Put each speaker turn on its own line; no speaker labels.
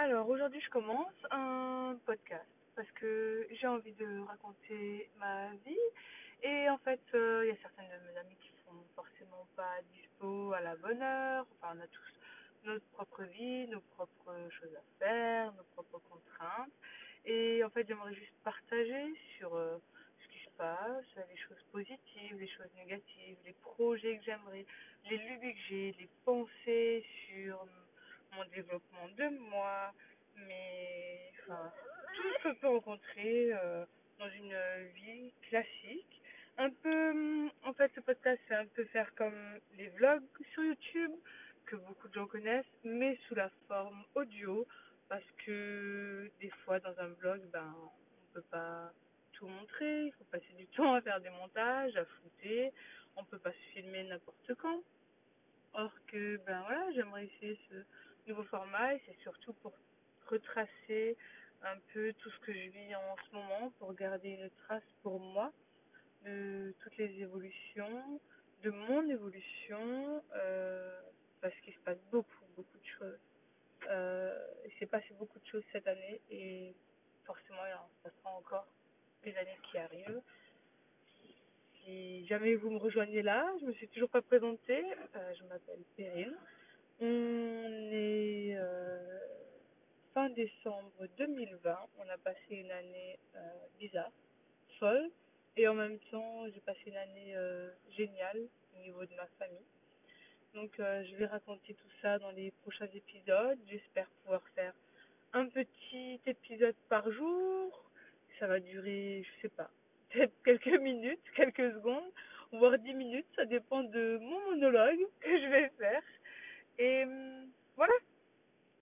Alors aujourd'hui je commence un podcast parce que j'ai envie de raconter ma vie et en fait euh, il y a certaines de mes amies qui sont forcément pas dispo à la bonne heure. Enfin on a tous notre propre vie, nos propres choses à faire, nos propres contraintes et en fait j'aimerais juste partager sur euh, ce qui se passe, les choses positives, les choses négatives, les projets que j'aimerais, les lubies que j'ai, les pensées sur mon développement de moi, mais tout ce qu'on peut rencontrer euh, dans une vie classique. Un peu, en fait, ce podcast, c'est un peu faire comme les vlogs sur YouTube, que beaucoup de gens connaissent, mais sous la forme audio, parce que des fois, dans un vlog, ben, on peut pas tout montrer, il faut passer du temps à faire des montages, à flouter, on peut pas se filmer n'importe quand. Or que, ben voilà, j'aimerais essayer ce nouveau format et c'est surtout pour retracer un peu tout ce que je vis en ce moment, pour garder une trace pour moi de toutes les évolutions, de mon évolution, euh, parce qu'il se passe beaucoup, beaucoup de choses. Euh, il s'est passé beaucoup de choses cette année et forcément il en se passera encore les années qui arrivent. Si jamais vous me rejoignez là, je me suis toujours pas présentée, euh, je m'appelle Perrine. On est euh, fin décembre 2020, on a passé une année euh, bizarre, folle, et en même temps j'ai passé une année euh, géniale au niveau de ma famille. Donc je vais raconter tout ça dans les prochains épisodes. J'espère pouvoir faire un petit épisode par jour. Ça va durer, je sais pas, peut-être quelques minutes, quelques secondes, voire dix minutes. Ça dépend de mon monologue